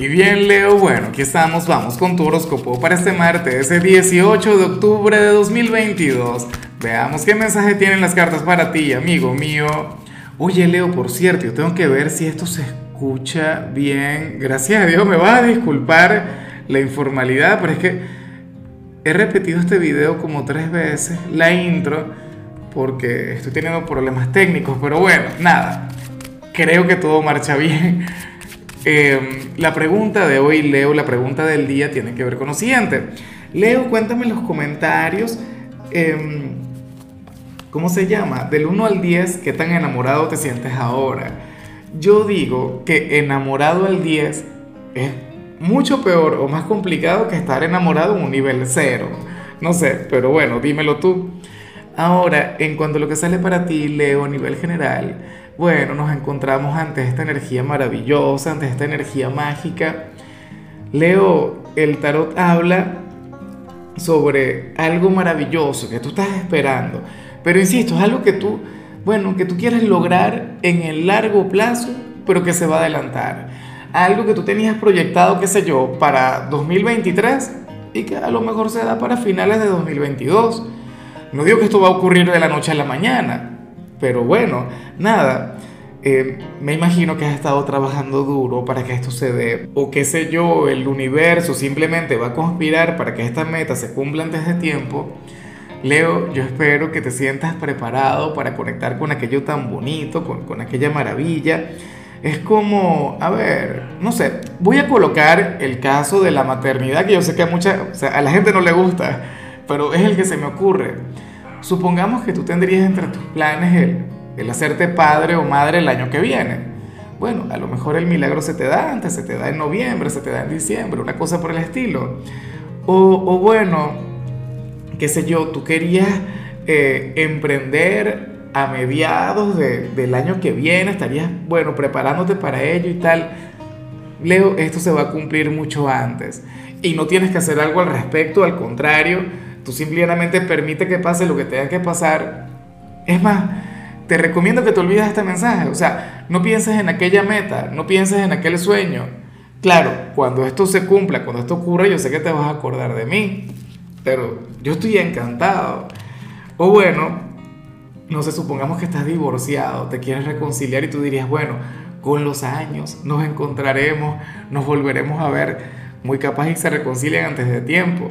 Y bien, Leo, bueno, aquí estamos, vamos con tu horóscopo para este martes, ese 18 de octubre de 2022. Veamos qué mensaje tienen las cartas para ti, amigo mío. Oye, Leo, por cierto, yo tengo que ver si esto se escucha bien. Gracias a Dios, me vas a disculpar la informalidad, pero es que he repetido este video como tres veces, la intro, porque estoy teniendo problemas técnicos, pero bueno, nada, creo que todo marcha bien. Eh, la pregunta de hoy, Leo, la pregunta del día tiene que ver con lo siguiente. Leo, cuéntame en los comentarios, eh, ¿cómo se llama? Del 1 al 10, ¿qué tan enamorado te sientes ahora? Yo digo que enamorado al 10 es mucho peor o más complicado que estar enamorado en un nivel 0. No sé, pero bueno, dímelo tú. Ahora, en cuanto a lo que sale para ti, Leo, a nivel general, bueno, nos encontramos ante esta energía maravillosa, ante esta energía mágica. Leo, el tarot habla sobre algo maravilloso que tú estás esperando. Pero insisto, es algo que tú, bueno, que tú quieres lograr en el largo plazo, pero que se va a adelantar. Algo que tú tenías proyectado, qué sé yo, para 2023 y que a lo mejor se da para finales de 2022. No digo que esto va a ocurrir de la noche a la mañana, pero bueno, nada. Eh, me imagino que has estado trabajando duro para que esto se dé, o qué sé yo, el universo simplemente va a conspirar para que esta meta se cumpla antes de tiempo. Leo, yo espero que te sientas preparado para conectar con aquello tan bonito, con, con aquella maravilla. Es como, a ver, no sé, voy a colocar el caso de la maternidad, que yo sé que a, mucha, o sea, a la gente no le gusta, pero es el que se me ocurre. Supongamos que tú tendrías entre tus planes el, el hacerte padre o madre el año que viene. Bueno, a lo mejor el milagro se te da antes, se te da en noviembre, se te da en diciembre, una cosa por el estilo. O, o bueno, qué sé yo, tú querías eh, emprender a mediados de, del año que viene, estarías, bueno, preparándote para ello y tal. Leo, esto se va a cumplir mucho antes. Y no tienes que hacer algo al respecto, al contrario Tú simplemente permite que pase lo que tenga que pasar. Es más, te recomiendo que te olvides este mensaje. O sea, no pienses en aquella meta, no pienses en aquel sueño. Claro, cuando esto se cumpla, cuando esto ocurra, yo sé que te vas a acordar de mí. Pero yo estoy encantado. O bueno, no sé, supongamos que estás divorciado, te quieres reconciliar y tú dirías, bueno, con los años nos encontraremos, nos volveremos a ver, muy capaz y se reconcilian antes de tiempo.